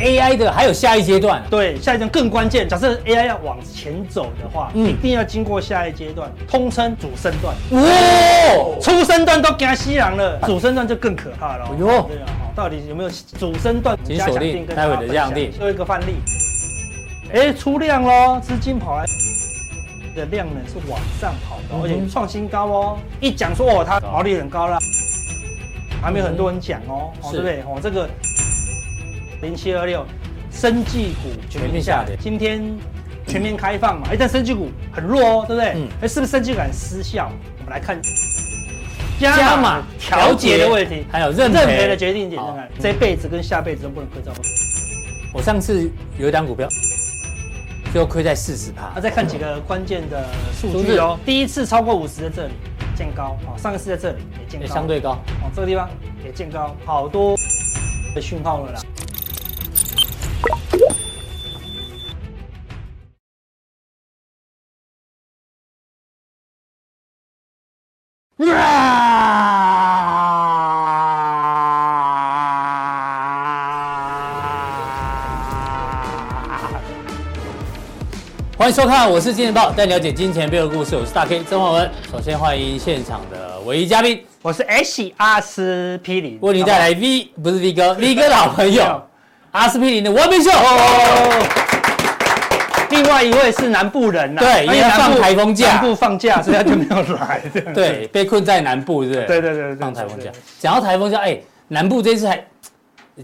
AI 的还有下一阶段，对，下一阶段更关键。假设 AI 要往前走的话，嗯、一定要经过下一阶段，通称主升段。哇、哦，初升段都惊死人了，主升段就更可怕了。哎呦，对啊，到底有没有主升段？请锁定待会的量定，最后一个范例。哎，出量喽，资金跑来的量呢是往上跑的，嗯、而且创新高哦。一讲说哦，它毛利很高了，还没有很多人讲哦，嗯、对不对？哦，这个。零七二六，生技股全面下跌。今天全面开放嘛，哎，但生技股很弱哦，对不对？嗯。哎，是不是生技股失效？我们来看加码调节的问题，还有认赔的决定点。看看这辈子跟下辈子都不能亏这么多。我上次有一档股票，最后亏在四十趴。那再看几个关键的数据哦。第一次超过五十在这里见高，哦，上一次在这里也见高，相对高。哦，这个地方也见高，好多的讯号了啦。欢迎收看，我是金钱豹，带你了解金钱背后的故事。我是大 K 曾焕文。首先欢迎现场的唯一嘉宾，我是 H 阿司匹林，为您带来 V 不是 V 哥，V 哥的好朋友 阿司匹林的文明秀。另外一位是南部人呐，对，因为放台风假，南部放假，所以他就没有来。对，被困在南部，是不是？对对对，放台风假。讲到台风假，哎，南部这次还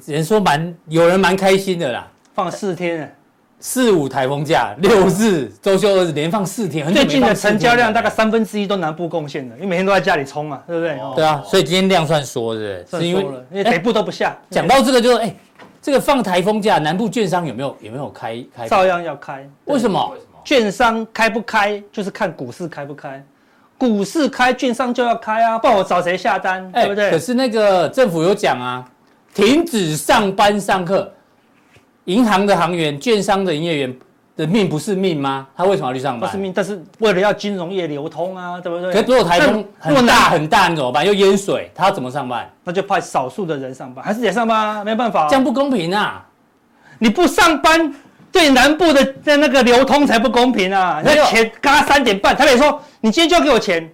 人说蛮有人蛮开心的啦，放四天，四五台风假，六日周休二日连放四天。最近的成交量大概三分之一都南部贡献的，因为每天都在家里冲嘛，对不对？对啊，所以今天量算缩，是不是？是因为因为北部都不下。讲到这个，就是哎。这个放台风假，南部券商有没有有没有开开？照样要开。为什么？券商开不开就是看股市开不开，股市开券商就要开啊，不然我找谁下单？对不对？可是那个政府有讲啊，停止上班上课，银行的行员、券商的营业员。的命不是命吗？他为什么要去上班？不是命，但是为了要金融业流通啊，对不对？可是如果台风很大很大，你怎么办？又淹水，他要怎么上班？那就派少数的人上班，还是得上班啊？没办法，这样不公平啊！你不上班，对南部的的那个流通才不公平啊！那钱嘎三点半，台北说你今天就要给我钱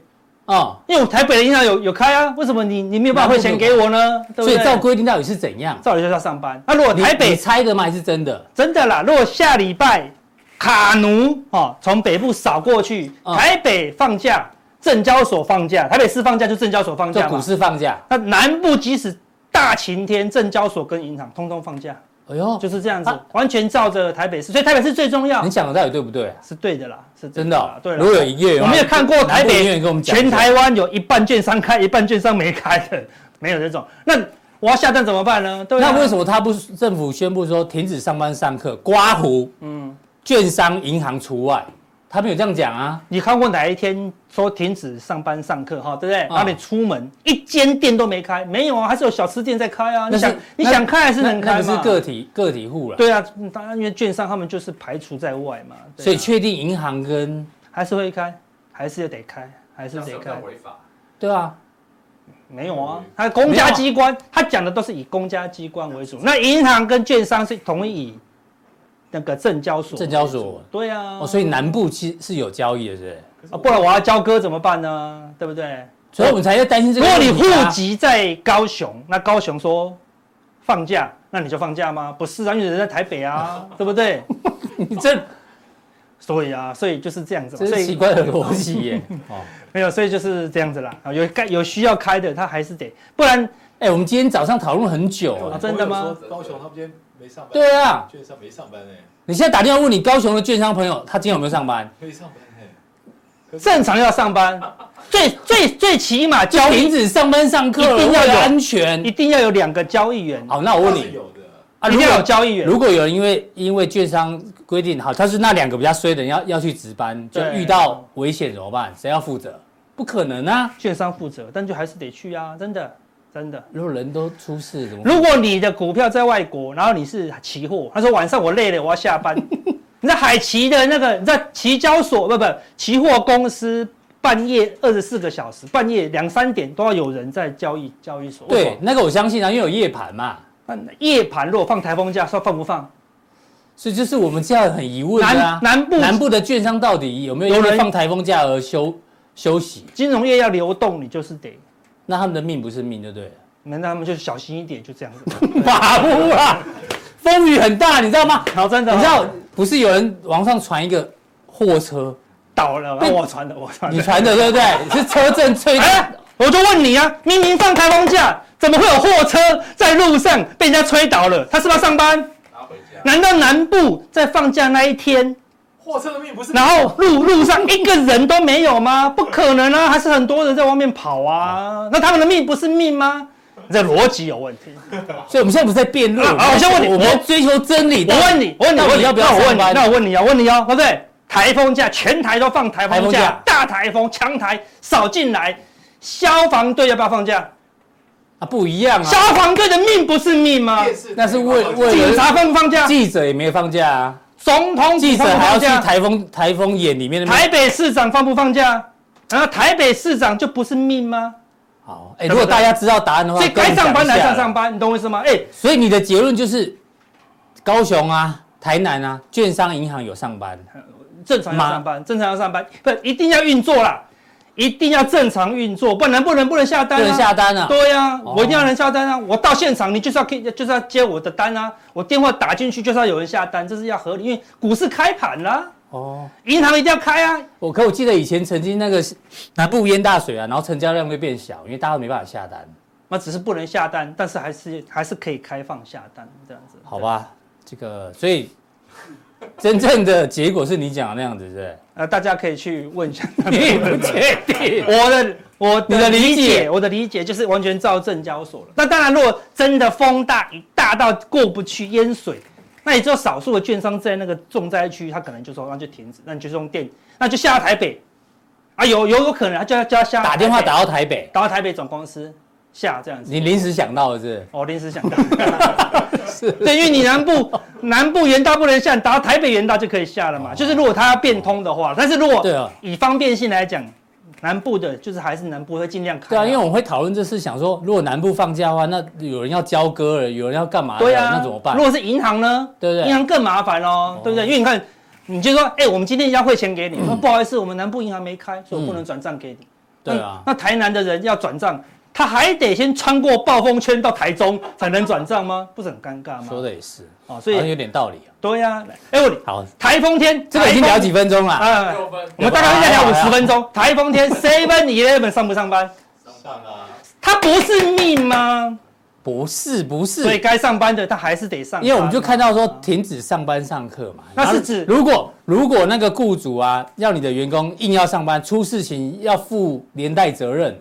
啊，因为我台北的银行有有开啊，为什么你你没有办法汇钱给我呢？所以照规定到底是怎样？照理就是要上班。那如果台北猜的吗？还是真的？真的啦！如果下礼拜。卡奴哦，从北部扫过去，台北放假，证交所放假，台北市放假就证交所放假，股市放假。那南部即使大晴天，证交所跟银行通通放假。哎呦，就是这样子，完全照着台北市，所以台北市最重要。你讲的到底对不对？是对的啦，是真的。对，如果有营业，我没有看过台北全台湾有一半券商开，一半券商没开的，没有这种。那我要下单怎么办呢？那为什么他不政府宣布说停止上班上课，刮胡？嗯。券商、银行除外，他没有这样讲啊。你看过哪一天说停止上班上课哈？对不对？然后你出门一间店都没开，没有啊，还是有小吃店在开啊。你想你想开还是能开嘛？那是个体个体户了。对啊，当然因为券商他们就是排除在外嘛。所以确定银行跟还是会开，还是得开，还是得开。违法？对啊，没有啊，他公家机关他讲的都是以公家机关为主，那银行跟券商是同意以。那个证交所，证交所，对啊，哦，所以南部其实是有交易的，是不是？啊，不然我要交割怎么办呢？对不对？所以我们才要担心这个。如果你户籍在高雄，那高雄说放假，那你就放假吗？不是啊，因为人在台北啊，对不对？你这，所以啊，所以就是这样子，这是奇怪的逻辑耶。哦，没有，所以就是这样子啦。啊，有该有需要开的，他还是得，不然，哎，我们今天早上讨论很久啊，真的吗？高雄他们今天。没上班。对啊，券商没上班哎。你现在打电话问你高雄的券商朋友，他今天有没有上班？没上班哎。正常要上班，最最最起码交停止上班上课，一定要有安全，一定要有两个交易员。好，那我问你，有的啊，一定要有交易员。如果有人因为因为券商规定好，他是那两个比较衰的人要要去值班，就遇到危险怎么办？谁要负责？不可能啊，券商负责，但就还是得去啊，真的。真的，如果人都出事怎么？如果你的股票在外国，然后你是期货，他说晚上我累了，我要下班。你在海奇的那个，你在期交所不不，期货公司半夜二十四个小时，半夜两三点都要有人在交易交易所。对，那个我相信啊，因为有夜盘嘛。那夜盘如果放台风假，说放不放？所以就是我们这样很疑问啊。南南部南部的券商到底有没有因为放台风假而休休息？金融业要流动，你就是得。那他们的命不是命，就对了。那他们就小心一点，就这样子。马虎啊，风雨很大，你知道吗？好，真的，你知道不是有人网上传一个货车倒了？我传的，我传的。你传的对不对？是车震吹的。哎，我就问你啊，明明放台风假，怎么会有货车在路上被人家吹倒了？他是不是要上班？拿回家。难道南部在放假那一天，货车的命不是？然后路路上一个人都没有吗？不可能啊，还是很多人在外面跑啊。那他们的命不是命吗？这逻辑有问题，所以我们现在不是在辩论。好，我先问你，我们追求真理。我问你，我问你，我问你要不要上班？那我问你，啊问你哦，对不对？台风假，全台都放台风假，大台风、强台扫进来，消防队要不要放假？啊，不一样啊！消防队的命不是命吗？那是为为警察放不放假？记者也没放假啊。总统记者还要去台风台风眼里面的。台北市长放不放假？然后台北市长就不是命吗？好，哎，如果大家知道答案的话，所以该上班来上上班，你懂我意思吗？哎，所以你的结论就是，高雄啊、台南啊，券商银行有上班，正常要上班，正常要上班，不一定要运作啦，一定要正常运作，不然不能不能下单，不能下单啊？对呀，我一定要能下单啊！我到现场，你就是要可以，就是要接我的单啊！我电话打进去就是要有人下单，这是要合理，因为股市开盘啦。哦，银行一定要开啊！我可我记得以前曾经那个南部淹大水啊，然后成交量会变小，因为大家都没办法下单。那只是不能下单，但是还是还是可以开放下单这样子。好吧，这个所以 真正的结果是你讲的那样子，是不是？呃，大家可以去问一下。你不确定？我的我的理解，我的理解解就是完全照证交所了。那当然，如果真的风大，大到过不去淹水。那也只有少数的券商在那个重灾区，他可能就说那就停止，那你就用电，那就下台北，啊有有有可能他就要叫他下打电话打到台北，打到台北总公司下这样子。你临时想到的是？哦，临时想到，是，对，因为你南部南部原道不能下，打到台北原道就可以下了嘛。就是如果它要变通的话，但是如果对啊以方便性来讲。南部的，就是还是南部会尽量开。对啊，因为我们会讨论这事，想说如果南部放假的话，那有人要交割了，有人要干嘛？对啊，那怎么办？如果是银行呢？对不对？银行更麻烦哦，对不对？因为你看，你就说，哎，我们今天要汇钱给你，说不好意思，我们南部银行没开，所以我不能转账给你。对啊，那台南的人要转账。他还得先穿过暴风圈到台中才能转账吗？不是很尴尬吗？说的也是哦，所以有点道理啊。对呀，哎，我好，台风天这个已经聊几分钟了啊？我们大概再聊五十分钟。台风天，Seven Eleven 上不上班？上啊。他不是命吗？不是，不是。所以该上班的他还是得上。因为我们就看到说停止上班上课嘛。那是指如果如果那个雇主啊要你的员工硬要上班，出事情要负连带责任。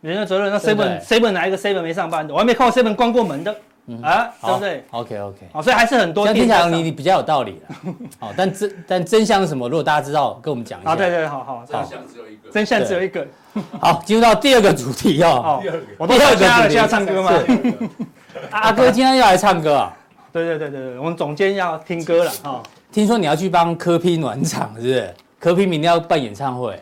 人家责任，那 seven seven 哪一个 seven 没上班的？我还没看过 seven 关过门的，啊，对不对？OK OK，好，所以还是很多。听起来你你比较有道理了，好，但真但真相是什么？如果大家知道，跟我们讲一下。啊，对对，好好，真相只有一个，真相只有一个。好，进入到第二个主题哦。我第二个主题要唱歌吗？阿哥今天要来唱歌啊？对对对对对，我们总监要听歌了哈。听说你要去帮柯批暖场，是不是？柯批明天要办演唱会。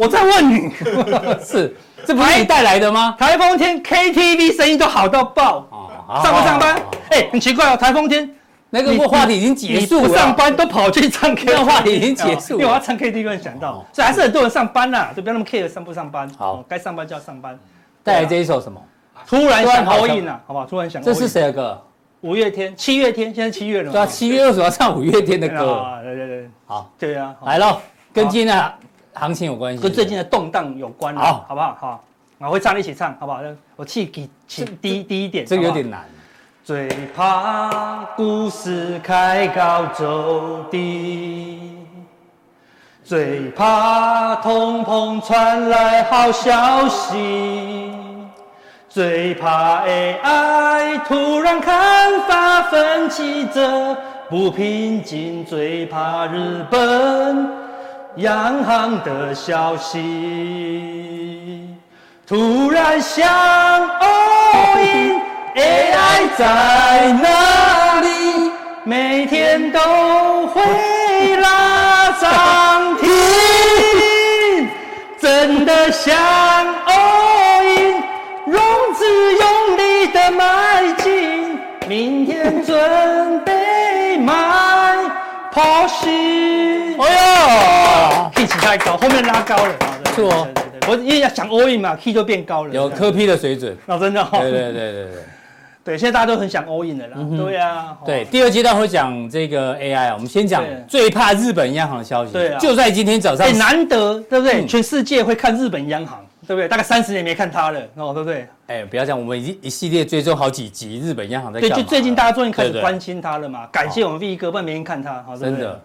我在问你，是这不是你带来的吗？台风天 KTV 声音都好到爆，上不上班？哎，很奇怪哦，台风天那个话题已经结束了，不上班都跑去唱 K，话题已经结束，因为我要唱 KTV，想到，所以还是很多人上班啦，就不要那么 care 上不上班。好，该上班就要上班。带来这一首什么？突然想 all in 啊，好不好？突然想，这是谁的歌？五月天，七月天，现在七月了。对啊，七月为什么要唱五月天的歌？对对对，好，对啊，来喽，跟今天行情有关系，跟最近的动荡有关。好，好不好？好，我会唱一起唱，好不好？我气给起低低一点，这个有点难。最怕股市开高走低，最怕通膨传来好消息，最怕 AI 突然看法分歧，这不平静，最怕日本。央行的消息，突然想，all AI 在哪里？每天都会拉涨停，真的想，all in，融资用明天准备买 Porsche。哎呦，key 起太高，后面拉高了。是我因为要想 all in 嘛，key 就变高了。有科批的水准。哦，真的哦。对对对对对。对，现在大家都很想 all in 的啦。对呀。对，第二阶段会讲这个 AI，啊我们先讲最怕日本央行的消息。对啊就在今天早上哎，，难得，对不对？嗯全世界会看日本央行，对不对？大概三十年没看它了，哦，对不对？哎，不要讲，我们已经一系列追踪好几集日本央行在干对，就最近大家终于开始关心它了嘛。感谢我们 V 哥，不然没人看它，好，真的，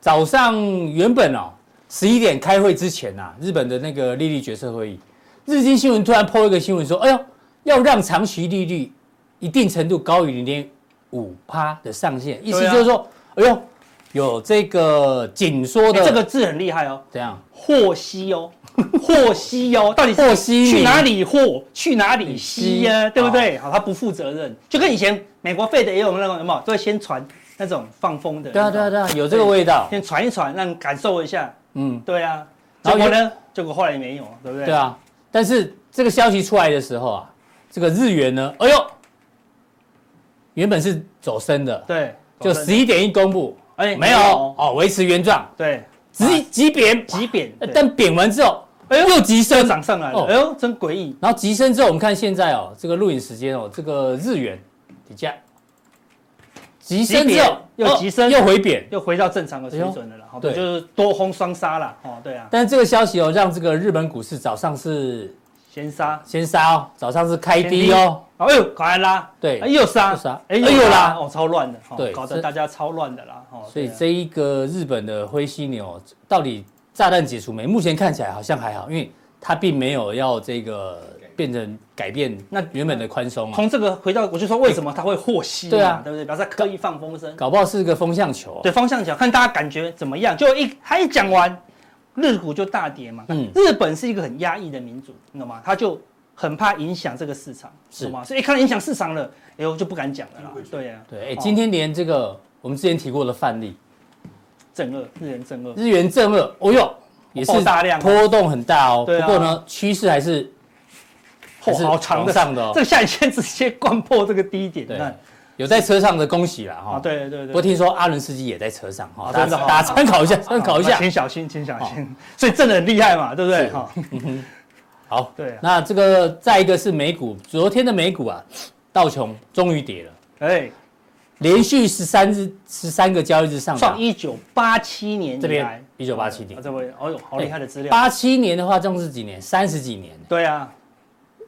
早上原本哦十一点开会之前啊，日本的那个利率决策会议，日经新闻突然 po 一个新闻说，哎呦，要让长期利率一定程度高于零点五趴的上限，意思就是说，哎呦，有这个紧缩的哎这个字很厉害哦，怎样？获悉哦，获悉哦，到底是和稀泥去哪里获，去哪里稀呀、稀对不对？好，他不负责任，就跟以前美国费的也有那种有没有，都会先传那种放风的，对啊，对啊，对啊，有这个味道。先传一传，让你感受一下，嗯，对啊。然后结果呢？结果后来也没有，对不对？对啊。但是这个消息出来的时候啊，这个日元呢，哎呦，原本是走升的，对，就十一点一公布，哎没有哦，维持原状，对，急急贬，急贬，但贬完之后，哎呦，又急升，涨上来了，哦哎呦，真诡异。然后急升之后，我们看现在哦，这个录影时间哦，这个日元底价急升之后又急升哦又回贬，又回到正常的水准了啦，好，对。对，就是多空双杀啦，哦，对啊，但是这个消息哦，让这个日本股市早上是先杀，先杀哦，早上是开低哦，哎呦，赶快拉，对。哎又杀。又杀，哎哎又拉。哦，超乱的，哦对搞得大家超乱的啦，哦，啊。所以这一个日本的灰犀牛到底炸弹解除没？目前看起来好像还好，因为它并没有要这个变成改变那原本的宽松啊，从这个回到，我就说为什么他会和稀嘛，对啊对不对？表示他刻意放风声，搞不好是个风向球啊。对方向球，看大家感觉怎么样。就一他一讲完，日股就大跌嘛。嗯日本是一个很压抑的民族，你懂吗？他就很怕影响这个市场，是懂吗？所以一看到影响市场了，哎呦就不敢讲了啦。对呀、对，哎，哦今天连这个我们之前提过的范例，正二日元正二，日元正二，哦呦，也是大量啊波动很大哦。对啊不过呢，趋势还是好长的上的哦这个下影线直接灌破这个低点，对有在车上的恭喜啦啊，哈。对对对。不过听说阿伦斯基也在车上哈，哦家大家参考一下，参考一下。请小心，请小心。所以震的很厉害嘛，对不对？是哈，好，对啊那这个再一个是美股，昨天的美股啊，道琼终于跌了，哎，连续十三日十三个交易日上涨。创一九八七年这边一九八七年啊这位，哦呦，好厉害的资料。八七年的话，这样是几年？三十几年。对啊，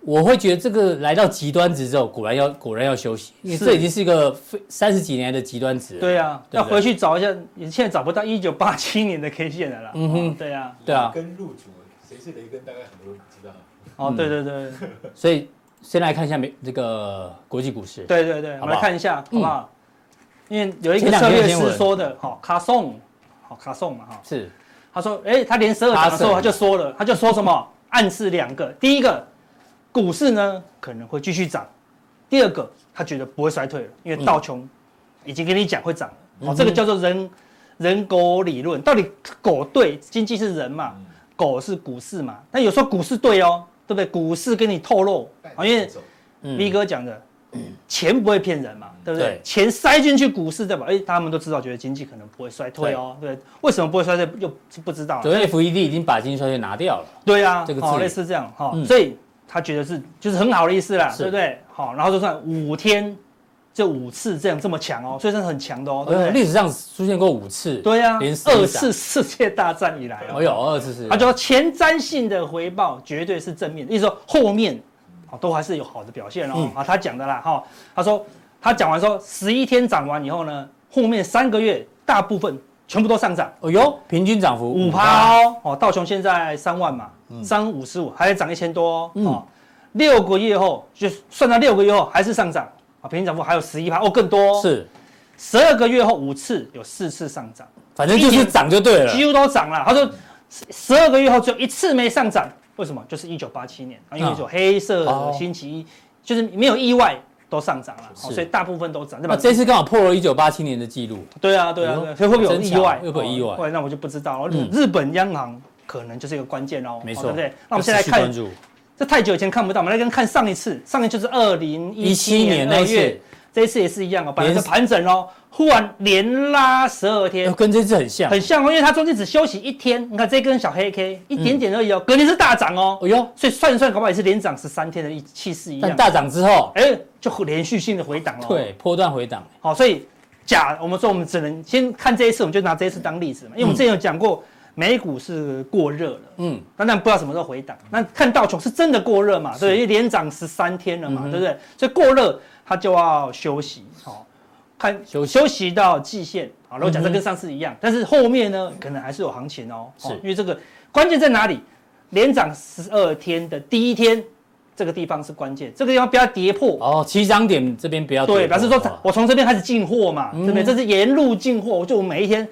我会觉得这个来到极端值之后，果然要果然要休息，因为是。这已经是一个非三十几年的极端值了。对啊，要回去找一下，你现在找不到一九八七年的 K 线的啦。嗯哼。哦对啊，对啊，跟入主谁是雷根，大概很多人知道。哦，嗯。对对。对所以先来看一下美这个国际股市。对对对，我们来看一下好不好？因为有一个策略师说的，好卡送，好卡送嘛哈，是。他说，哎，他连十二涨的时候他就说了，他就说什么？暗示两个，第一个，股市呢可能会继续涨，第二个，他觉得不会衰退了，因为道琼已经跟你讲会涨了，哦，这个叫做人人狗理论，到底狗对，经济是人嘛，嗯。狗是股市嘛，但有时候股市对哦，对不对？股市跟你透露。啊，因为走嗯。V 哥讲的，钱不会骗人嘛，对不对？对？钱塞进去股市，对吧？哎，他们都知道，觉得经济可能不会衰退哦，对，为什么不会衰退又是不知道。啊。昨天 FED 已经把经济衰退拿掉了。对啊，这个类似这样哈，嗯。所以他觉得是就是很好的意思啦，是对不对？好，然后就算五天就五次这样这么强哦，所以真的很强的哦，对不呃，对？历史上出现过五次。对呀连，二次世界大战以来哦，哦有二次是。他就说前瞻性的回报绝对是正面的，意思说后面哦都还是有好的表现哦。嗯啊，他讲的啦哈，他说他讲完说十一天涨完以后呢，后面三个月大部分全部都上涨。哦哟，平均涨幅五趴哦，哦，道琼现在三万嘛，三五十五，还得涨一千多哦。嗯哦，六个月后就算到六个月后还是上涨啊，平均涨幅还有十一趴哦，更多哦。是，十二个月后五次有四次上涨，反正就是涨就对了。几乎都涨了。他说十二个月后只有一次没上涨，为什么？就是一九八七年啊，因为有黑色哦星期一，就是没有意外都上涨了，哦所以大部分都涨，对那吧？这次刚好破了一九八七年的记录。对啊，对啊，所以会不会有意外？会不会有意外那我就不知道了。嗯日本央行可能就是一个关键哦，没错哦对不对？那我们现在看这太久以前看不到，我们来跟看上一次，上一次就是二零一一七七年年那月，这一次也是一样哦，本来是盘整哦，忽然连拉十二天，跟这次很像，很像哦，因为它中间只休息一天。你看这根小黑 K 一点点而已哦，隔天是大涨哦。哎呦，所以算一算，搞不好也是连涨十三天的一气势一样。但大涨之后，哎，就连续性的回档了。对，波段回档。好，所以假我们说我们只能先看这一次，我们就拿这一次当例子嘛，因为我们之前有讲过。美股是过热了，嗯，但但不知道什么时候回档。那看道琼是真的过热嘛？对，因为连涨十三天了嘛，对不对？所以过热它就要休息，好，看休休息到季线，好，如果假设跟上次一样，但是后面呢，可能还是有行情哦，是因为这个关键在哪里？连涨十二天的第一天，这个地方是关键，这个地方不要跌破哦，起涨点这边不要对，表示说我从这边开始进货嘛，对不对？这是沿路进货，就我每一天。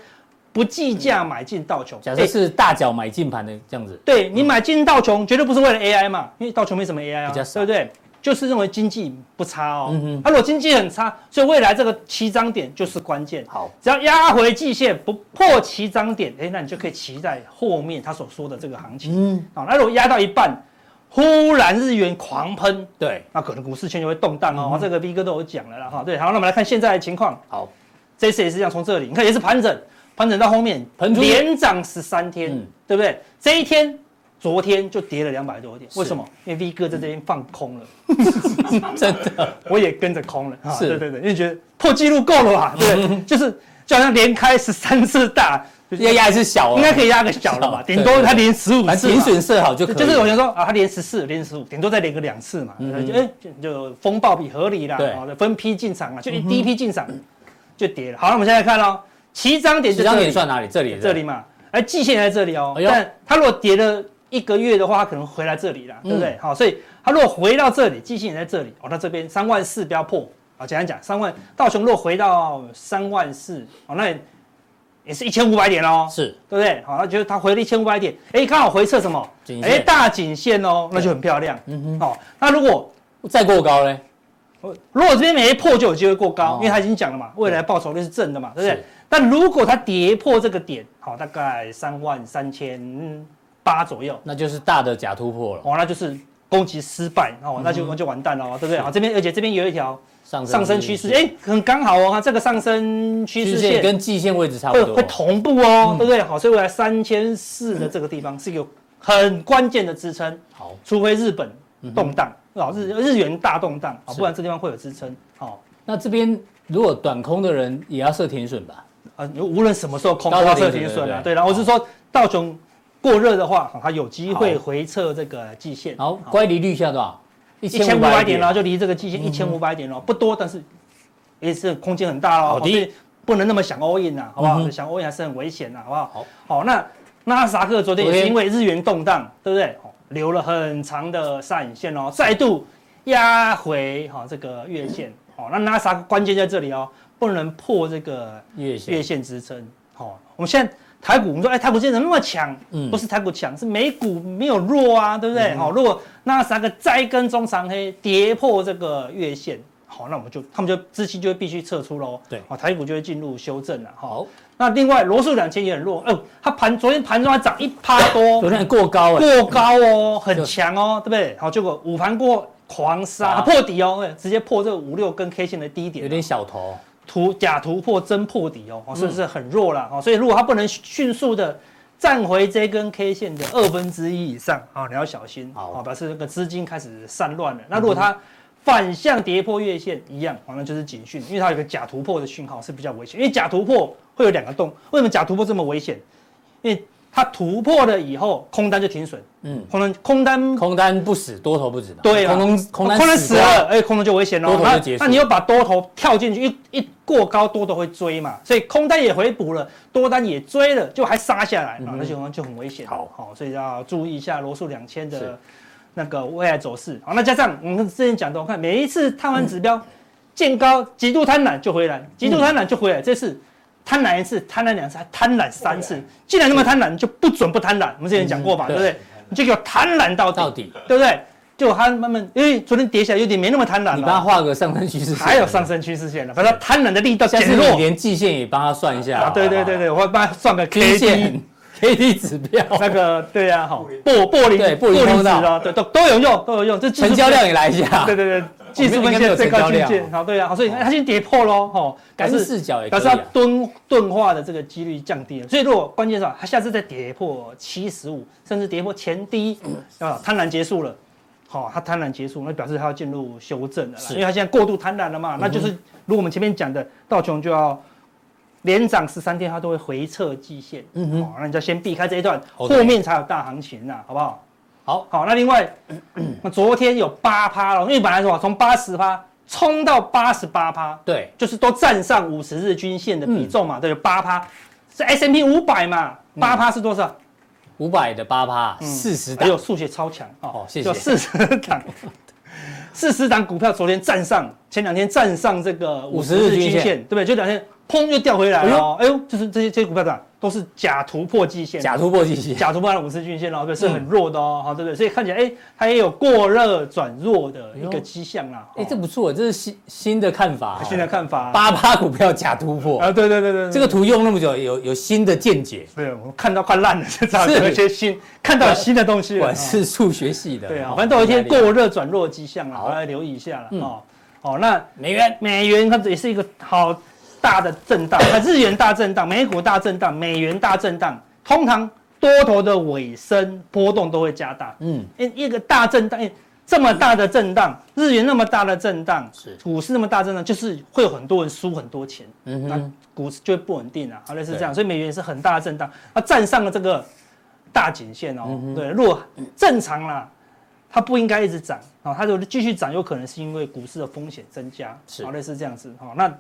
不计价买进道琼，假设是大脚买进盘的这样子。对，你买进道琼，绝对不是为了 AI 嘛，因为道琼没什么 AI 啊，对不对？就是认为经济不差哦。嗯哼。那如果经济很差，所以未来这个起涨点就是关键。好，只要压回季线不破起涨点，哎，那你就可以期待后面他所说的这个行情。嗯。好，那如果压到一半，忽然日元狂喷，对，那可能股市圈就会动荡哦。这个 V 哥都有讲了啦哈。对，好，那我们来看现在的情况。好，这次也是一样，从这里你看也是盘整。盘整到后面，连涨十三天，嗯、对不对？这一天，昨天就跌了两百多点，是为什么？因为 V 哥在这边放空了，真的，我也跟着空了。是，对对对，因为觉得破纪录够了吧？对，就是就好像连开十三次大，压压还是小，应该可以压个小了吧？顶多他连十五次，停损设好就可以。就是我想说啊，他连十四，连十五，顶多再连个两次嘛。嗯，就哎，就风暴比合理啦。对，分批进场啊，就第一批进场就跌了。好，了我们现在看喽。起涨点，起涨点算哪里？这里，这里嘛。哎，季线在这里哦。但它如果跌了一个月的话，它可能回来这里了，对不对？好，所以它如果回到这里，季线也在这里哦。那这边三万四不要破啊。简单讲，三万道琼如果回到三万四，哦，那也是一千五百点哦。是，对不对？好，那就是它回了一千五百点，哎，刚好回撤什么？哎，大颈线哦，那就很漂亮。嗯哼。好，那如果再过高呢？如果这边没破，就有机会过高，因为他已经讲了嘛，未来报酬率是正的嘛，对不对？但如果它跌破这个点，好，大概三万三千八左右，那就是大的假突破了。哦，那就是攻击失败，哦，那就那就完蛋了，对不对？好，这边而且这边有一条上上升趋势，哎，很刚好哦，它这个上升趋势线跟季线位置差不多，会同步哦，对不对？好，所以未来三千四的这个地方是一个很关键的支撑。好，除非日本动荡，哦，日日元大动荡，不然这地方会有支撑。好，那这边如果短空的人也要设停损吧？啊，无论什么时候空都要设停损啊，对，然后我是说道琼过热的话，它有机会回撤这个季线。好，乖离率下多少？一千五百点了，就离这个季线一千五百点了，不多，但是也是空间很大喽。所以不能那么想 all in 呐，好不好？想 all in 还是很危险呐，好不好？好，好，那纳斯达克昨天也是因为日元动荡，对不对？留了很长的上影线哦，再度压回哈这个月线。哦，那纳斯达克关键在这里哦。不能破这个月线月线支撑，好，我们现在台股，我们说，哎，台股现在怎么那么强？嗯，不是台股强，是美股没有弱啊，对不对？好，如果纳斯达克再一根中长黑跌破这个月线，好，那我们就他们就资金就会必须撤出喽。对，好，台股就会进入修正了。好，那另外罗素两千也很弱，哦，它盘昨天盘中还涨一趴多，昨天过高，哎过高哦，很强哦，对不对？好，结果午盘过狂杀破底哦，直接破这个五六根 K 线的低点，有点小头。突假突破真破底哦，是不是很弱了？哦，所以如果它不能迅速的站回这根 K 线的二分之一以上啊，你要小心啊，表示这个资金开始散乱了。那如果它反向跌破月线一样，反正就是警讯，因为它有个假突破的讯号是比较危险。因为假突破会有两个洞，为什么假突破这么危险？因为它突破了以后，空单就停损。嗯，空单空单空单不死，多头不止。对啊，空空单死了，哎，空单就危险了。多头就结束。那你又把多头跳进去，一一过高，多头会追嘛，所以空单也回补了，多单也追了，就还杀下来，那就就很危险。好，好，所以要注意一下罗素两千的那个未来走势。好，那加上我们之前讲的，我看每一次探完指标见高，极度贪婪就回来，极度贪婪就回来，这次。贪婪一次，贪婪两次，还贪婪三次。既然那么贪婪，就不准不贪婪。我们之前讲过吧，对不对？你就给我贪婪到底，对不对？就他慢慢，因为昨天跌下来有点没那么贪婪。你帮他画个上升趋势线，还有上升趋势线了。反正贪婪的力道减弱。连季线也帮他算一下。对对对对，我会帮他算个 K 线 K D 指标。那个对呀，好，布布林对布林通道，对都都有用，都有用。这成交量也来一下。对对对，技术分线最高境界。哦、好，对啊，所以它已经跌破喽，哦，干四角也可以、啊，可是它钝钝化的这个几率降低了。所以如果关键是它下次再跌破七十五，甚至跌破前低，啊，贪婪结束了，好，它贪婪结束，那表示它要进入修正了啦，因为它现在过度贪婪了嘛，那就是如果我们前面讲的道琼就要。连涨十三天，它都会回撤季线。嗯哼，那你就先避开这一段后面才有大行情呐、啊，好不好？好，好。那另外，那昨天有八趴了，因为本来说从八十趴冲到八十八趴，对，就是都站上五十日均线的比重嘛，嗯、对，八趴是 S&P 五百嘛，八趴是多少？五百的八趴，四十档。还有数学超强哦，谢谢。四十档，四十档股票昨天站上，前两天站上这个五十日均线，对不对？就两天。砰，又掉回来了。哎呦，就是这些这些股票的都是假突破季线，假突破季线，假突破了五十均线哦，对，是很弱的哦，好，对不对？所以看起来，哎，它也有过热转弱的一个迹象啦。哎，这不错，这是新新的看法，新的看法。八八股票假突破啊，对对对对，这个图用那么久，有有新的见解。对，我看到快烂了，就找有一些新，看到新的东西。我是数学系的，对啊，反正都有一些过热转弱迹象了，好，来留意一下了。哦，哦，那美元，美元它也是一个好。大的震荡，它 日元大震荡，美股大震荡，美元大震荡，通常多头的尾声波动都会加大。嗯，一个大震荡，这么大的震荡，日元那么大的震荡，是股市那么大震荡，就是会有很多人输很多钱。嗯哼，那股市就会不稳定啊。好类似这样，所以美元是很大的震荡，它站上了这个大颈线哦。嗯、对，如果正常啦，它不应该一直涨啊，它如果继续涨，有可能是因为股市的风险增加。是，好类似这样子。好，那。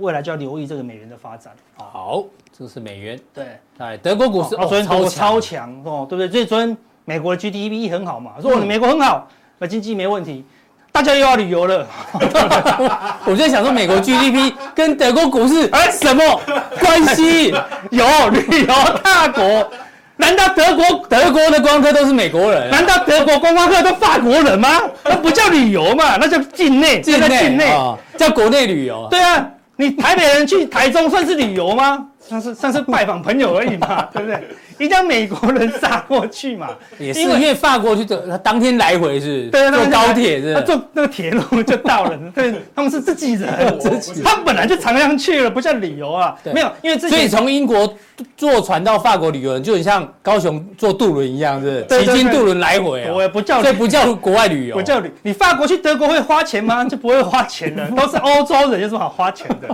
未来就要留意这个美元的发展。好，这个是美元。对，哎，德国股市哦昨天超超强哦，对不对？所以昨天美国的 GDP 很好嘛，说你美国很好，那经济没问题，大家又要旅游了。我在想说，美国 GDP 跟德国股市哎什么关系？有旅游大国？难道德国德国的观光客都是美国人？难道德国观光客都法国人吗？那不叫旅游嘛，那叫境内，境内境内叫国内旅游。对啊。你台北人去台中算是旅游吗？算是算是拜访朋友而已嘛，对不对？一定要美国人杀过去嘛，也是因为法国去的，他当天来回是，对，坐高铁是，他坐那个铁路 就到了，对，他们是自己人，他本来就常常去了，不叫旅游啊，没有，因为所以从英国坐船到法国旅游，就很像高雄坐渡轮一样，是，骑经渡轮来回，我也不叫，所以不叫国外旅游，不叫旅，你法国去德国会花钱吗？就不会花钱的，都是欧洲人，有什么好花钱的？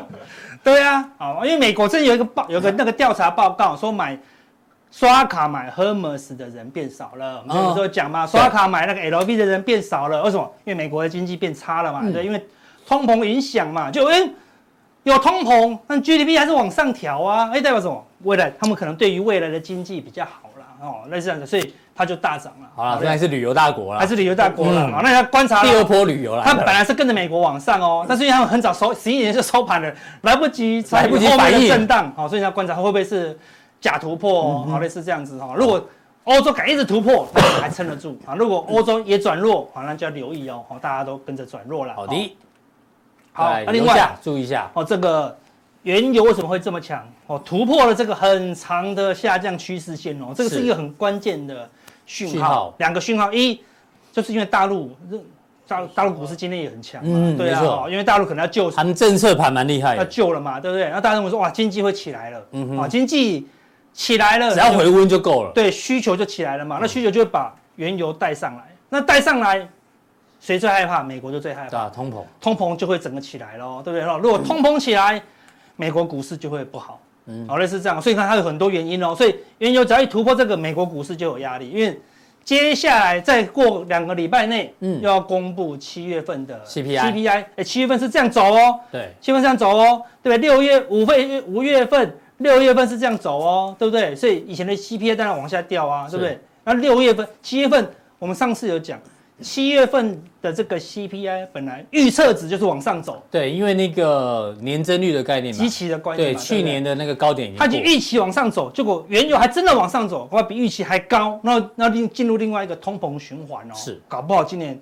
对啊，好，因为美国这有一个报，有个那个调查报告说买。刷卡买 Hermes 的人变少了，我们有时候讲嘛，刷卡买那个 LV 的人变少了，为什么？因为美国的经济变差了嘛，对，因为通膨影响嘛，就哎有通膨，但 GDP 还是往上调啊，哎代表什么？未来他们可能对于未来的经济比较好了哦，类似这样子，所以它就大涨了。好了，现在是旅游大国了，还是旅游大国了。好，那要观察第二波旅游了。它本来是跟着美国往上哦，但是因为他们很早收十一点就收盘了，来不及来不及反应震荡，好，所以要观察会不会是。假突破，好类似这样子哈。如果欧洲敢一直突破，那还撑得住啊。如果欧洲也转弱，好，那就要留意哦。好大家都跟着转弱了。好的，好。那另外注意一下哦，这个原油为什么会这么强？哦，突破了这个很长的下降趋势线哦，这个是一个很关键的讯号。两个讯号，一就是因为大陆，大大陆股市今天也很强，嗯，对啊，因为大陆可能要救，他们政策盘蛮厉害，要救了嘛，对不对？然后大家认为说，哇，经济会起来了，嗯哼，啊，经济。起来了，只要回温就够了。对，需求就起来了嘛，那需求就会把原油带上来。那带上来，谁最害怕？美国就最害怕。对，通膨，通膨就会整个起来喽，对不对？如果通膨起来，美国股市就会不好。嗯，好，类似这样。所以看它有很多原因哦。所以原油只要一突破这个，美国股市就有压力，因为接下来再过两个礼拜内，嗯，又要公布七月份的 CPI，CPI，哎，七月份是这样走哦。对，七月份这样走哦，对不对？六月、五月、五月份。六月份是这样走哦，对不对？所以以前的 CPI 当然往下掉啊，对不对？那六月份、七月份，我们上次有讲，七月份的这个 CPI 本来预测值就是往上走，对，因为那个年增率的概念嘛，基期的关系，对，去年的那个高点，它已经预期往上走，结果原油还真的往上走，哇，比预期还高，那那进进入另外一个通膨循环哦，是，搞不好今年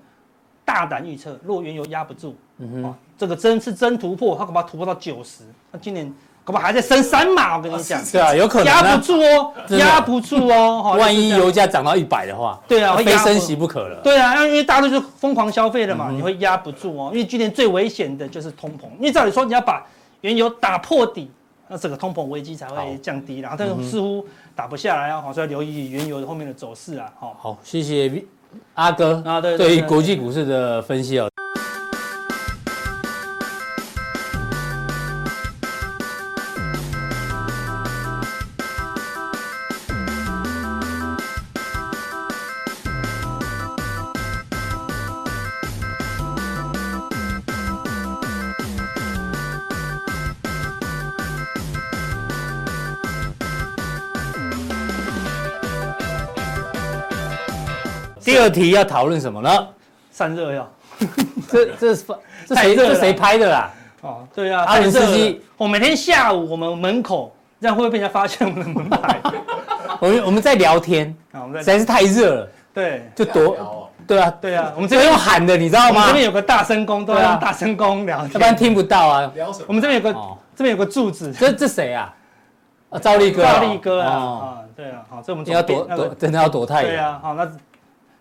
大胆预测，如果原油压不住，嗯哼，这个真是真突破，它恐怕突破到九十，那今年。搞不好还在升三码。我跟你讲，对啊，有可能压不住哦，压不住哦。万一油价涨到一百的话，对啊，非升息不可了。对啊，因为大家都是疯狂消费了嘛，你会压不住哦。因为今年最危险的就是通膨，因为照理说你要把原油打破底，那整个通膨危机才会降低。然后但是似乎打不下来啊，好，所以要留意原油后面的走势啊。好，好，谢谢阿哥啊，对，对于国际股市的分析哦。第二题要讨论什么呢？散热药，这这是这谁这谁拍的啦？哦，对啊，阿伦斯基。我每天下午我们门口这样会不会被人家发现我们的门牌？我们我们在聊天啊，我们实在是太热了，对，就躲。对啊，对啊，我们这边用喊的，你知道吗？这边有个大声公，都要用大声公聊，要不然听不到啊。聊什么？我们这边有个这边有个柱子，这这谁啊？啊，赵立哥。赵立哥啊，啊，对啊，好，这我们要躲躲，真的要躲太远。对啊，好，那。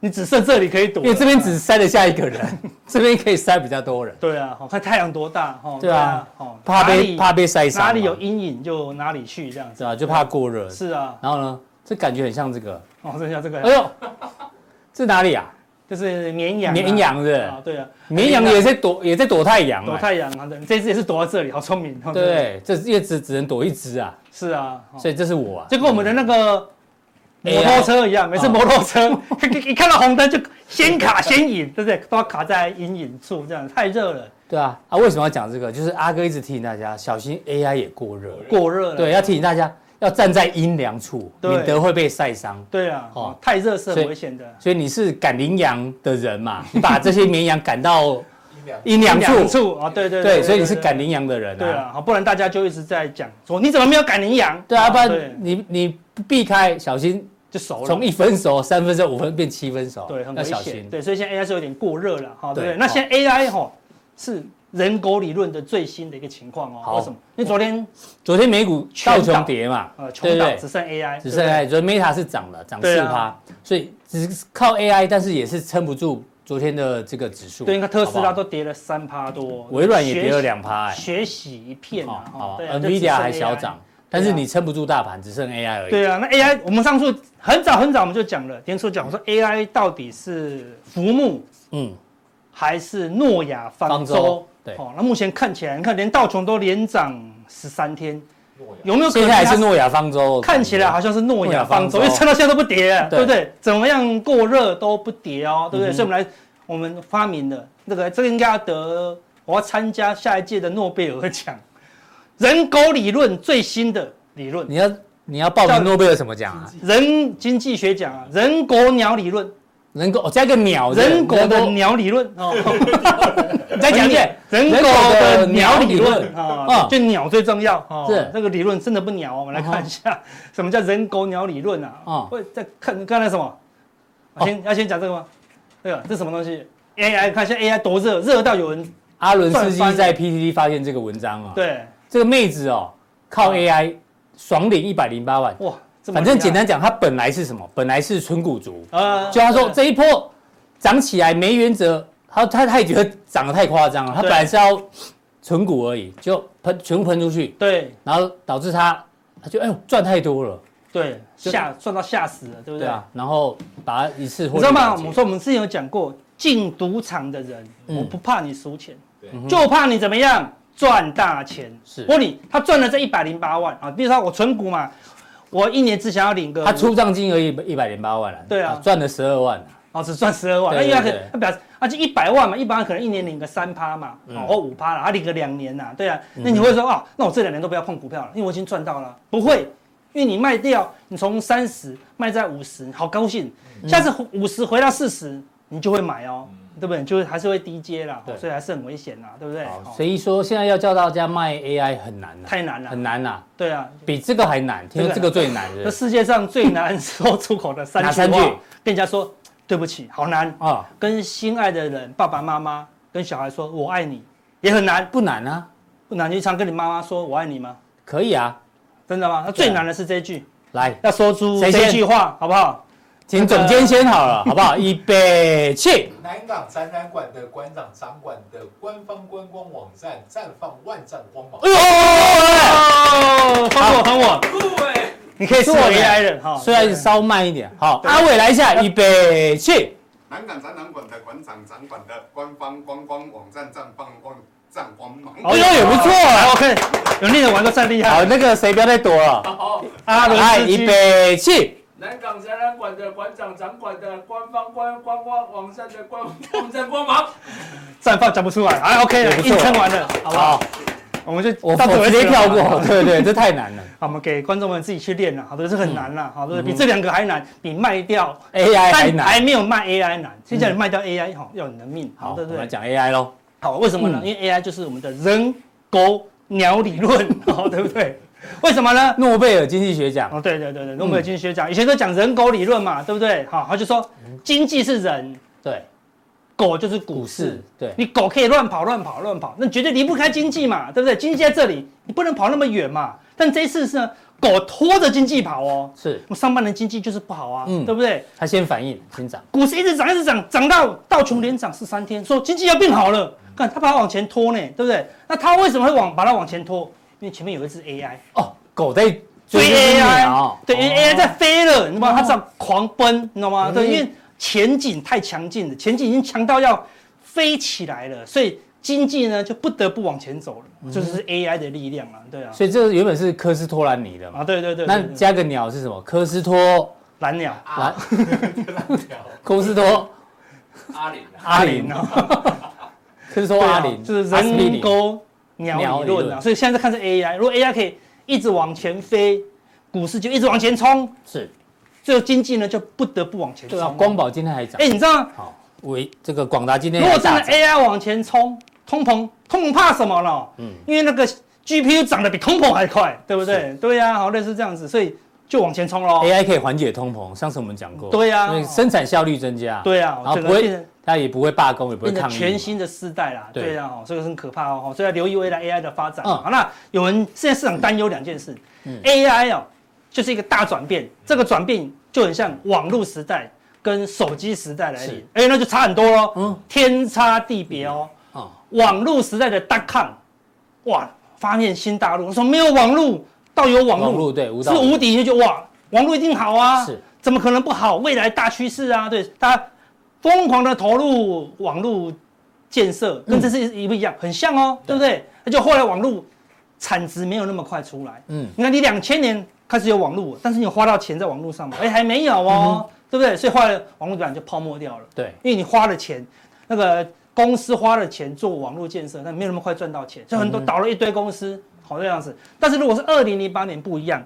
你只剩这里可以躲，因为这边只塞得下一个人，这边可以塞比较多人。对啊，好看太阳多大，哈，对啊，怕被怕被晒伤，哪里有阴影就哪里去，这样子。啊，就怕过热。是啊，然后呢，这感觉很像这个，哦，这像这个，哎呦，这哪里啊？就是绵羊，绵羊是，对啊，绵羊也在躲，也在躲太阳，躲太阳啊，对，这只也是躲在这里，好聪明，对，这也只只能躲一只啊，是啊，所以这是我，就跟我们的那个。摩托车一样，每次摩托车 一看到红灯就先卡先引，对不对？都要卡在阴影处，这样太热了。对啊，啊，为什么要讲这个？就是阿哥一直提醒大家小心 AI 也过热，过热了。对，要提醒大家要站在阴凉处，免得会被晒伤。对啊，哦，太热是很危险的。所以你是赶羚羊的人嘛？你把这些绵羊赶到阴凉阴凉处啊？对对对，所以你是赶羚羊的人。对啊，好，不然大家就一直在讲说你怎么没有赶羚羊？对啊，不然你你避开小心。就熟了，从一分熟、三分熟、五分变七分熟，对，很危险。对，所以现在 AI 是有点过热了，哈，对不对？那现在 AI 哈是人狗理论的最新的一个情况哦。为什么？因为昨天昨天美股道琼跌嘛，呃，穷倒只剩 AI，只剩 AI，所以 Meta 是涨了，涨四趴，所以只是靠 AI，但是也是撑不住昨天的这个指数。对，你看特斯拉都跌了三趴多，微软也跌了两趴，血洗一片啊，好，NVIDIA 还小涨。但是你撑不住大盘，只剩 AI 而已。对啊，那 AI 我们上次很早很早我们就讲了，年初讲我说 AI 到底是浮木，嗯，还是诺亚方舟？对，哦，那目前看起来，你看连道琼都连涨十三天，有没有可能？现在还是诺亚方舟？看起来好像是诺亚方舟，因为撑到现在都不跌，对不对？怎么样过热都不跌哦，对不对？所以我们来，我们发明的这个，这个应该要得，我要参加下一届的诺贝尔奖。人狗理论最新的理论，你要你要报名诺贝尔什么奖啊？人经济学奖啊，人狗鸟理论，人狗哦加个鸟，人狗的鸟理论哦。再讲一遍，人狗的鸟理论啊，就鸟最重要哦。是这个理论真的不鸟，我们来看一下什么叫人狗鸟理论啊？啊，会再看刚才什么？先要先讲这个吗？对吧？这什么东西？AI 看现在 AI 多热，热到有人阿伦斯基在 PTT 发现这个文章啊。对。这个妹子哦，靠 AI 爽领一百零八万哇！反正简单讲，她本来是什么？本来是纯股族啊。就她说这一波涨起来没原则，她她她也觉得涨得太夸张了。她本来是要存股而已，就喷全部喷出去。对，然后导致她她就哎呦赚太多了。对，吓赚到吓死了，对不对？对啊。然后把它一次你知道吗？我说我们之前有讲过，进赌场的人，我不怕你输钱，就怕你怎么样。赚大钱。是，我问你，他赚了这一百零八万啊，比如说我存股嘛，我一年只想要领个，他出账金额一一百零八万了，对啊，赚了十二万，哦，只赚十二万，那因为他他表示，啊，就一百万嘛，一般可能一年领个三趴嘛，哦或五趴了，他领个两年呐，对啊，那你会说啊，那我这两年都不要碰股票了，因为我已经赚到了，不会，因为你卖掉，你从三十卖在五十，好高兴，下次五十回到四十，你就会买哦。对不对？就是还是会低阶啦，所以还是很危险啦，对不对？所以说现在要叫大家卖 AI 很难，太难了，很难呐。对啊，比这个还难，听说这个最难。这世界上最难说出口的三句话，跟人家说对不起，好难啊。跟心爱的人，爸爸妈妈跟小孩说我爱你，也很难。不难啊，不难。你常跟你妈妈说我爱你吗？可以啊，真的吗？那最难的是这一句，来，要说出这句话，好不好？请总监先好了，好不好？预备起。南港展览馆的馆长掌管的官方观光网站绽放万丈光芒。哎呦，哦，很稳很稳，酷哎！你可以是我 AI 人哈，虽然稍慢一点。好，阿伟来一下，预备起。南港展览馆的馆长掌管的官方观光网站绽放万丈光芒。哎呦，也不错啊。OK，有练的玩都算厉害。好，那个谁不要再躲了。好，阿伦来，预备起。南港展览馆的馆长掌管的官方官官方网站的官网站光芒。绽放讲不出来，哎，OK 了，也不错硬撑完了，好不好？好，我们就我我直接跳过。对对，这太难了。好，我们给观众们自己去练了，好的，这很难了，好的，比这两个还难，比卖掉 AI 还难。但还没有卖 AI 难。现在你卖掉 AI 哈，要你的命，好，对不对？我们讲 AI 喽。好，为什么呢？因为 AI 就是我们的人狗鸟理论，好，对不对？为什么呢？诺贝尔经济学奖。哦，对对对对，诺贝尔经济学奖以前都讲人狗理论嘛，对不对？好，他就说经济是人，对，狗就是股股市市。。对，你狗可以乱跑乱跑乱跑，那绝对离不开经济嘛，对不对？经济在这里，你不能跑那么远嘛。但这一次是呢，狗拖着经济跑哦。是我上半年经济就是不好啊，嗯对不对？它先反应，先涨。股市一直涨一直涨，涨到道琼连涨十三天，说经济要变好了，看他把它往前拖呢，对不对？那他为什么会往把它往前拖？因为前面有一只 AI 哦，狗在追 AI，鸟对，因为 AI 在飞了，你知道吗？它在狂奔，你知道吗？嗯。对，因为前景太强劲了，前景已经强到要飞起来了，所以经济呢就不得不往前走了，这就是 AI 的力量啊，对啊，所以这个原本是科斯托兰尼的嘛。啊，对对对，那加个鸟是什么？科斯托？蓝鸟。蓝。鸟 科斯托？阿林啊，阿林啊，科斯托阿林，就是人工鸟理论啊，所以现在在看是 AI，如果 AI 可以一直往前飞，股市就一直往前冲，是，最后经济呢就不得不往前对啊，光宝今天还涨。哎，你知道吗？好，为这个广达今天如果真的。AI 往前冲，通膨，通膨怕什么呢？嗯因为那个 GPU 涨得比通膨还快，对不对？对呀、好类似这样子，所以就往前冲喽。AI 可以缓解通膨，上次我们讲过。对啊因为生产效率增加。对呀、然后不会它也不会罢工，也不会抗议。全新的世代啦。对对呀、哦，这个很可怕哦，所以要留意未来 AI 的发展。嗯好，那有人现在市场担忧两件事、嗯 a i 哦，就是一个大转变，这个转变就很像网络时代跟手机时代来临，哎，那就差很多喽，嗯天差地别哦。啊，网络时代的 dot com，哇，发现新大陆，说没有网络到有网络，对是无敌，就哇，网络一定好啊，是，怎么可能不好？未来大趋势啊，对，大家疯狂的投入网络建设，跟这次一不一样，很像哦，对不对？那就后来网络产值没有那么快出来，嗯，你看你两千年开始有网络，但是你花到钱在网络上嘛？哎，还没有哦，对不对？所以后来网络版就泡沫掉了。对，因为你花了钱，那个公司花了钱做网络建设，但没有那么快赚到钱，就很多倒了一堆公司，好这样子。但是如果是二零零八年不一样，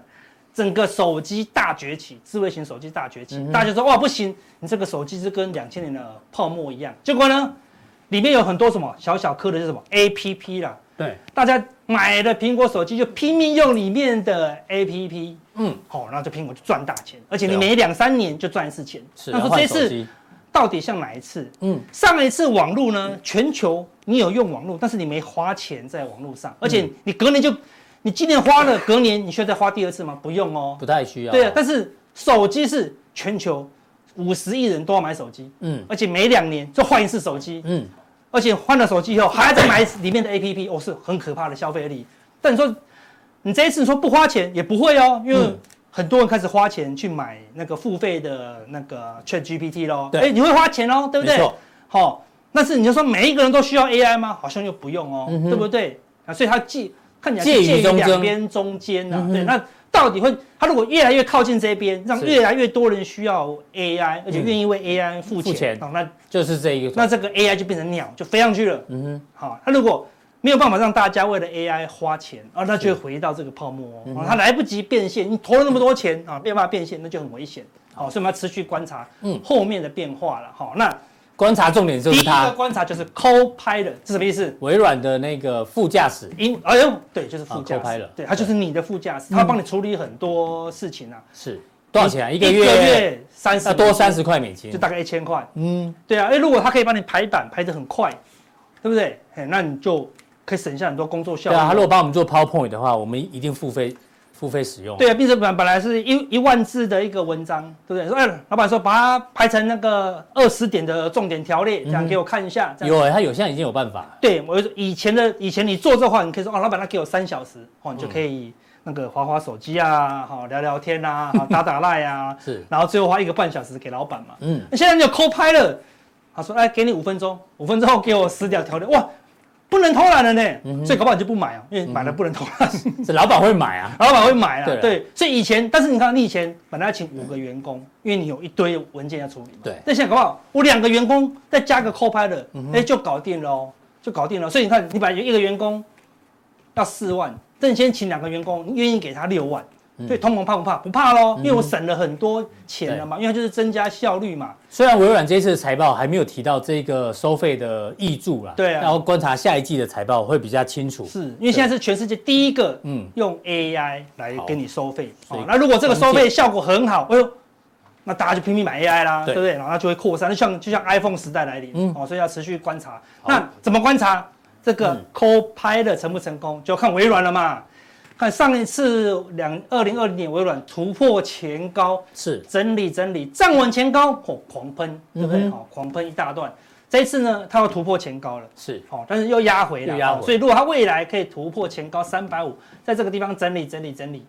整个手机大崛起，智慧型手机大崛起，大家就说哇不行，你这个手机是跟两千年的泡沫一样。结果呢，里面有很多什么小小颗的是什么 APP 啦，对，大家买了苹果手机就拼命用里面的 APP，嗯，好，然后就苹果就赚大钱，而且你每两三年就赚一次钱。是那说这次。到底像哪一次？嗯，上一次网络呢，全球你有用网络，但是你没花钱在网络上，而且你隔年就，你今年花了，隔年你需要再花第二次吗？不用哦。不太需要。对啊，但是手机是全球五十亿人都要买手机，嗯而且每两年就换一次手机，嗯，而且换了手机以后还要再买里面的 APP，哦，是很可怕的消费力。但你说你这一次说不花钱也不会哦，因为嗯很多人开始花钱去买那个付费的那个 Chat GPT 咯。对哎，你会花钱哦，对不对？好，但是你就说每一个人都需要 AI 吗？好像又不用哦，嗯对不对？啊，所以它介看起来是介于两边中间呢、嗯对，那到底会它如果越来越靠近这边，让越来越多人需要 AI，而且愿意为 AI 付钱，哦那就是这一个。那这个 AI 就变成鸟，就飞上去了。嗯哼，好，那如果没有办法让大家为了 AI 花钱，啊，那就会回到这个泡沫嗯哦。它来不及变现，你投了那么多钱啊，没有办法变现，那就很危险。好，所以我们要持续观察嗯后面的变化了。好，那观察重点就第一个观察就是 Copilot，这什么意思？微软的那个副驾驶。因哎呦，对，就是副驾啊，Copilot 驶，对，它就是你的副驾驶，它会帮你处理很多事情啊。是多少钱啊？一个一个月月三十，要多三十，块美金就。大概一千块。嗯，对啊，哎，如果它可以帮你排版排的很快，对不对？哎，那你就可以省下很多工作效率。对啊，他如果帮我们做 PowerPoint 的话，我们一定付费付费使用。对啊，变成本本来是一一万字的一个文章，对不对？说哎，老板说把它排成那个二十点的重点条列，这样给我看一下。嗯、有哎，他有现在已经有办法。对，我以前的以前你做这话，你可以说哦，老板他给我三小时，哦，你就可以那个划划手机啊，好聊聊天啊，好 打打赖啊，是，然后最后花一个半小时给老板嘛。嗯，那现在你有 Copilot，他说哎，给你五分钟，五分钟后给我十条条列，哇！不能偷懒了呢，嗯、所以搞不好你就不买啊，因为买了不能偷懒。这、嗯、老板会买啊，老板会买啊，对，对。所以以前，但是你看，你以前本来要请五个员工，因为你有一堆文件要处理嘛。对。但现在搞不好，我两个员工再加个 Copilot，哎，就搞定了哦，就搞定了。所以你看，你把一个员工要四万，但你先请两个员工，你愿意给他六万。对，通膨怕不怕？不怕喽，因为我省了很多钱了嘛，因为它就是增加效率嘛。虽然微软这一次的财报还没有提到这个收费的挹注啦，对啊，然后观察下一季的财报会比较清楚。是因为现在是全世界第一个，嗯，用 AI 来给你收费。哦，那如果这个收费效果很好，哎呦，那大家就拼命买 AI 啦，对不对？然后它就会扩散，就像就像 iPhone 时代来临，嗯，哦，所以要持续观察。那怎么观察这个 Copilot 成不成功？就要看微软了嘛。看上一次两二零二零年微软突破前高，是整理整理站稳前高，哦，狂喷，对不对？哦，狂喷一大段。这一次呢，它要突破前高了，是哦，但是又压回了，压回。所以如果它未来可以突破前高三百五，在这个地方整理整理整理，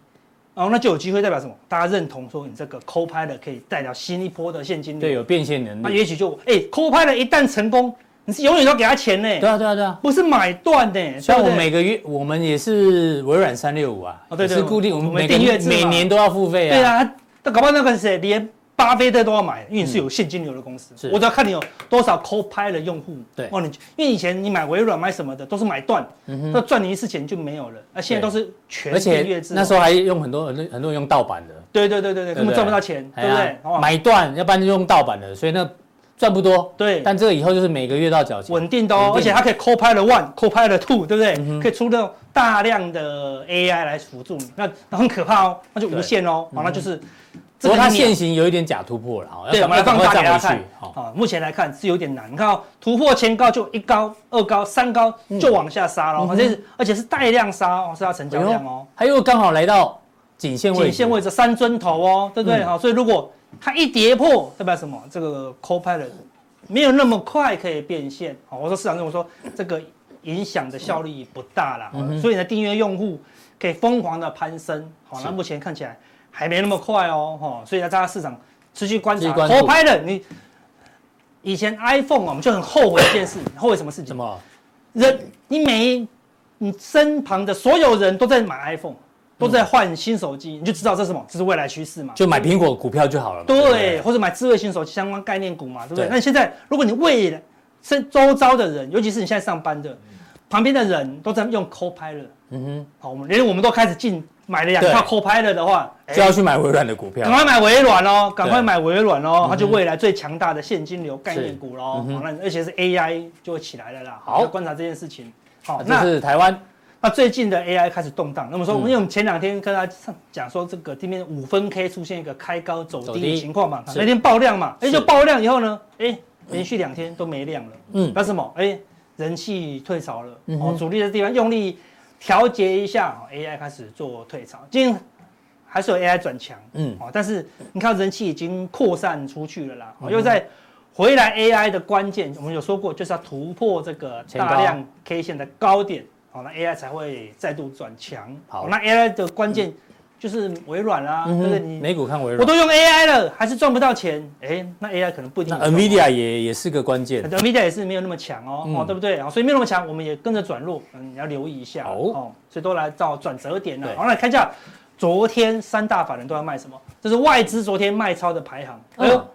哦，那就有机会代表什么？大家认同说你这个 Copilot 可以带来新一波的现金流，对，有变现能力。那也许就哎，Copilot 一旦成功。你是永远都给他钱呢？对啊，对啊，对啊，不是买断的。像我每个月，我们也是微软三六五啊，哦，对对，是固定，我们每订阅每年都要付费啊。对啊，那搞不好那个谁，连巴菲特都要买，因为你是有现金流的公司。是，我只要看你有多少 Copilot 的用户。对，哦，你因为以前你买微软买什么的都是买断，那赚你一次钱就没有了。那现在都是全订阅制。那时候还用很多很多很多人用盗版的。对对对对对，根本赚不到钱，对不对？买断，要不然就用盗版的，所以那。赚不多，对，但这个以后就是每个月都要缴钱，稳定的哦，而且它可以 Copilot One、Copilot Two，对不对？可以出那种大量的 AI 来辅助你，那那很可怕哦，那就无限哦，好，那就是，不过它现行有一点假突破了，对，我们来放大给大家看，好，目前来看是有点难，你看哦，突破前高就一高、二高、三高就往下杀了，而且是而且是带量杀哦，是要成交量哦，它又刚好来到颈线位，颈线位置三尊头哦，对不对？好，所以如果它一跌破，代表什么？这个 Copilot 没有那么快可以变现。好，我说市场认为说这个影响的效力不大了。嗯、所以呢，订阅用户可以疯狂的攀升。好，那目前看起来还没那么快哦。哈，所以呢，大家市场持续观察。Copilot，你以前 iPhone 我们就很后悔一件事，后悔什么事情？什么？人，你每你身旁的所有人都在买 iPhone。都在换新手机，你就知道这是什么？这是未来趋势嘛？就买苹果股票就好了。对，或者买智慧型手机相关概念股嘛，对不对？那现在，如果你未来是周遭的人，尤其是你现在上班的，旁边的人都在用 Copilot，嗯哼，好，我们连我们都开始进买了两套 Copilot 的话，就要去买微软的股票，赶快买微软哦，赶快买微软哦，它就未来最强大的现金流概念股喽。好，那而且是 AI 就会起来了啦。好，观察这件事情。好，这是台湾。那最近的 AI 开始动荡，那么说，因为我们前两天跟大家讲说，这个今天五分 K 出现一个开高走低的情况嘛，那天爆量嘛，哎，就爆量以后呢，哎，连续两天都没量了，嗯，那什么？哎，人气退潮了，哦，主力的地方用力调节一下，AI 开始做退潮，今天还是有 AI 转强，嗯，哦，但是你看人气已经扩散出去了啦，又在回来 AI 的关键，我们有说过，就是要突破这个大量 K 线的高点。好，那 AI 才会再度转强。好，那 AI 的关键就是微软啦，对不对？你美股看微软，我都用 AI 了，还是赚不到钱。哎，那 AI 可能不一定。NVIDIA 也也是个关键，NVIDIA 也是没有那么强哦，哦，对不对？所以没有那么强，我们也跟着转弱，嗯，你要留意一下。哦，所以都来到转折点了。好，来看一下昨天三大法人都要卖什么？这是外资昨天卖超的排行。哎呦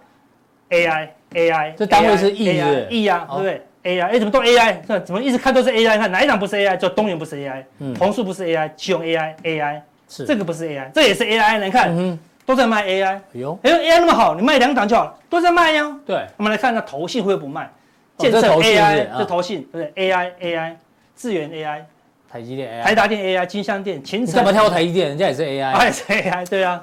，AI，AI，这单位是亿亿啊，对不对？AI，哎，怎么都 AI？看怎么一直看都是 AI？看哪一档不是 AI？就东元不是 AI，同数不是 AI，奇鋐 AI，AI 是这个不是 AI，这也是 AI。你看，都在卖 AI。哎呦，哎呦，AI 那么好，你卖两档就好了，都在卖呀。对，我们来看一下投信会不会不卖？建设 AI 这投信对不对？AI，AI，智源 AI，台积电 AI，台达电 AI，金相电，勤诚。干嘛挑台积电？人家也是 AI，也是 AI，对啊。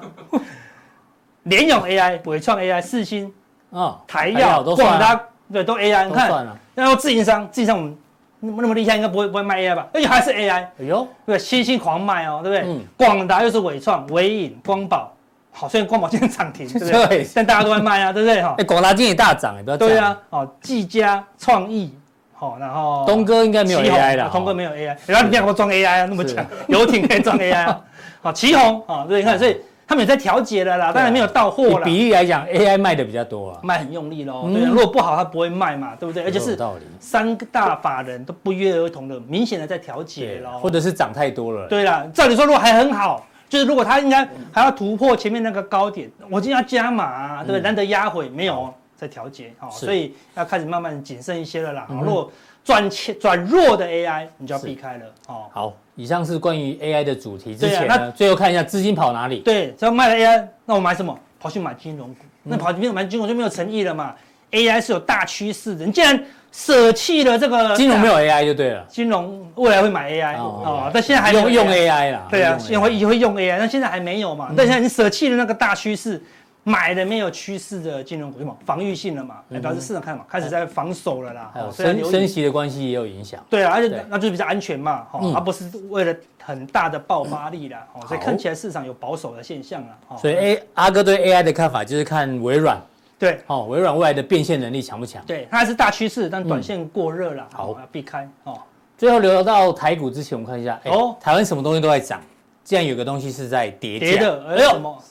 联咏 AI，伟创 AI，四星，啊，台药，广达，对，都 AI。你看。然后自营商，自营商我们那么那么厉害，应该不会不会卖 AI 吧？而且还是 AI，哎呦，对，新兴狂卖哦，对不对？嗯广达又是伟创、伟影、光宝，好，虽然光宝今天涨停，对不对？对但大家都在卖啊，对不对？哈哎，，广达今天也大涨，也不要讲对啊，哦，技嘉、创意，好，然后东哥应该没有 AI 了，东哥没有 AI，然后你看我装 AI 啊，那么强，游艇可以装 AI 啊，好，奇宏啊，对，你看，所以他们也在调节了啦，当然没有到货了，比例来讲，AI 卖的比较多啊，卖很用力喽，如果不好它不会卖嘛，对不对？而且是三个大法人都不约而同的，明显的在调节，喽，或者是涨太多了，对啦，照理说如果还很好，就是如果它应该还要突破前面那个高点，我今天要加码啊，对不对？嗯。难得压回没有哦。在调节，好，是。所以要开始慢慢谨慎一些了啦。如果转切转弱的 AI，你就要避开了哦。好，以上是关于 AI 的主题。之对啊那前呢，最后看一下资金跑哪里？对，只要卖了 AI，那我买什么？跑去买金融股，嗯那跑去买金融就没有诚意了嘛。AI 是有大趋势的，你既然舍弃了这个金融没有 AI 就对了，金融，未来会买 AI 哦哦，但现在还没有用用 AI 啦。对啊，用现在会也会用 AI，但现在还没有嘛。但现在你舍弃了那个大趋势，买的没有趋势的金融股，什么防御性了嘛？来表示市场看嘛，开始在防守了啦。升升息的关系也有影响。对啊，而且那就是比较安全嘛，哦嗯，而不是为了很大的爆发力啦，哦，所以看起来市场有保守的现象啦。哦所以 A 阿哥对 AI 的看法就是看微软，对哦，微软未来的变现能力强不强？对，它还是大趋势，但短线过热了，好避开哦。最后聊到台股之前，我们看一下，哎哦台湾什么东西都在涨，竟然有个东西是在跌价，跌的，哎呦？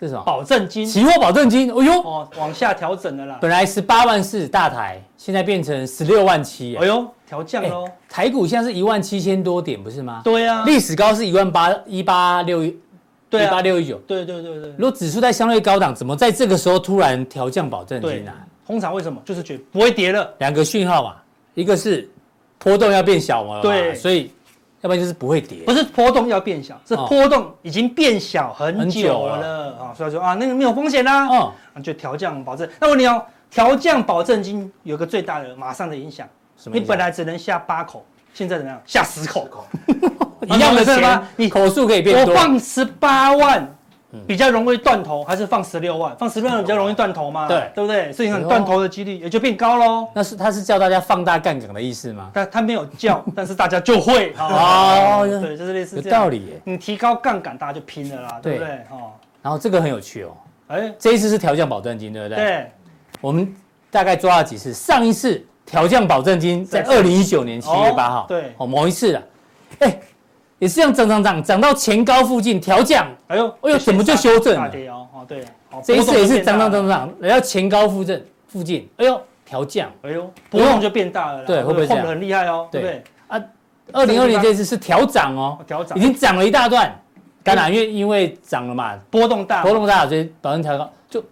这是什么？保证金期货保证金，哎呦，哦，往下调整了啦。本来十八万四大台，现在变成十六万七，哎呦，调降喽。台股现在是一万七千多点，不是吗？对啊，历史高是一万八一八六一，对啊一八六一九。对对对对。如果指数在相对高档，怎么在这个时候突然调降保证对金啊？，通常为什么？就是觉得不会跌了。两个讯号嘛，一个是波动要变小嘛，对所以要不然就是不会跌。不是波动要变小，是哦波动已经变小很很久久了了啊，所以说啊，那个没有风险啦，哦，啊就调降保证。那我问你哦，调降保证金有个最大的马上的影响，你本来只能下八口，现在怎么样？下十口，一样的钱是吗，你口数可以变我多。放十八万嗯。比较容易断头，还是放十六万？放十六万比较容易断头嘛？对对不对？所以你看哎呦断头的几率也就变高喽。那是他是叫大家放大杠杆的意思吗？但他没有叫，但是大家就会哦对，就是类似有这。道理耶。你提高杠杆，大家就拼了啦，对不对对？哦，然后这个很有趣哦，哎，这一次是调降保证金，对不对？。对，我们大概抓了几次？上一次调降保证金在在二零一九年七月八号，哦对哦，某一次了，哎，也是这样涨涨涨，涨到前高附近调降，哎呦，哎呦怎么就修正了？大跌哦，哦对，哦这一次也是涨涨，涨涨，来到前高附近附近，哎呦，调降。哎呦，波动就变大了啦，对会不会这样？晃得很厉害哦，对。不对？啊二零二零这次是调涨哦，调涨。已经涨了一大段。橄榄，因为因为涨了嘛，波动大，波动大，所以保证调高，就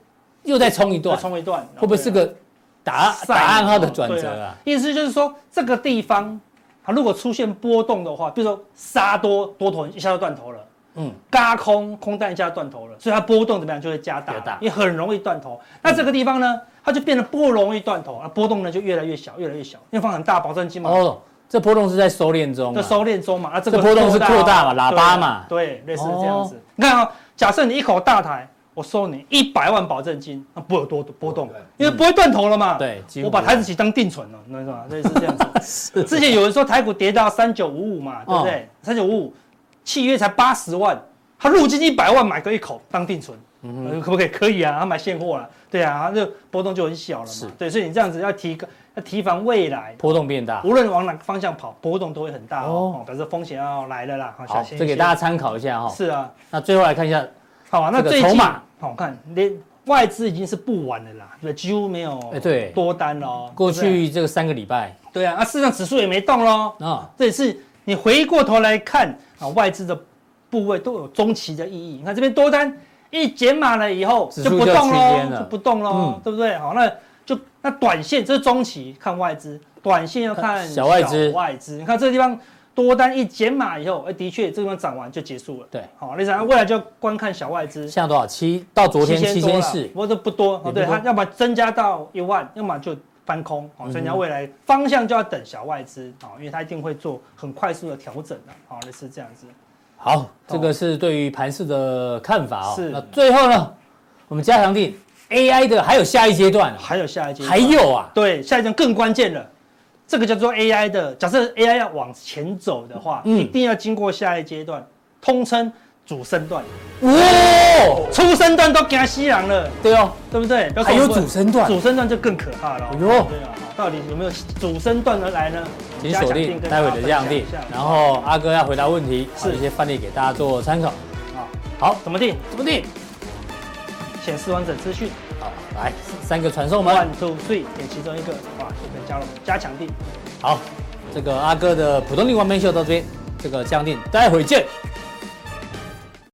又再冲一段，冲一段，会不会是个答赛答案号的转折啊？意思就是说，这个地方它如果出现波动的话，比如说杀多多头一下就断头了。嗯，嘎空空单一下断头了，所以它波动怎么样就会加大，加大因为很容易断头。那这个地方呢，它就变得不容易断头，啊波动呢就越来越小，越来越小，因为放很大保证金嘛，哦，这波动是在收敛中啊，就收敛中嘛，啊这个波动是扩大嘛哦喇叭嘛对，对，类似这样子哦。你看啊，假设你一口大台，我收你一百万保证金，那不会有多波动，因为不会断头了嘛。对我把台子期当定存了，你知道吗？类似这样子。之前有人说台股跌到三九五五嘛，对不对？三九五五，契约才八十万，他入金一百万买个一口当定存，呃可不可以？可以啊，他买现货了，对啊，他就波动就很小了是嘛。对，所以你这样子要提高，要提防未来，波动变大。无论往哪个方向跑，波动都会很大哦表示风险要来了啦，好。这给大家参考一下哈。是啊，那最后来看一下，好啊，那最近筹码好看，连外资已经是不玩了啦，对，几乎没有哎对多单了。过对不对去这个三个礼拜对啊，那市场指数也没动喽。啊，这也是你回过头来看啊，外资的部位都有中期的意义。你看这边多单一减码了以后就就不动区间了喽，就不动喽嗯，对不对？好，那就那短线这是中期看外资，短线要看小外资外资。你看这个地方多单一减码以后，哎，的确这个地方涨完就结束了。对，好，那想未来就要观看小外资。现在多少？七到昨天七千四不，过这不多，哦，对，它要么增加到一万，要么就翻空，哦，所以你要未来方向就要等小外资，好，因为它一定会做很快速的调整的，好，类似这样子。好，这个是对于盘市的看法哦。是那最后呢，我们加强定 AI 的还有下一阶段啊，还有下一阶段，还有啊，对，下一阶段更关键了，这个叫做 AI 的。假设 AI 要往前走的话，嗯一定要经过下一阶段，通称主升段。哇，初升段都惊死人了，对哦，对不对？不还有主升段主升段就更可怕了。哎呦对啊，到底有没有主升段而来呢？请锁定待会的这样定，然后阿哥要回答问题，是是一些范例给大家做参考。啊，好，怎么定？怎么定？显示完整资讯好，来三个传送门。，one two three，点其中一个，加入加强定。好，这个阿哥的普通力完美秀到这边，这个降定，待会见。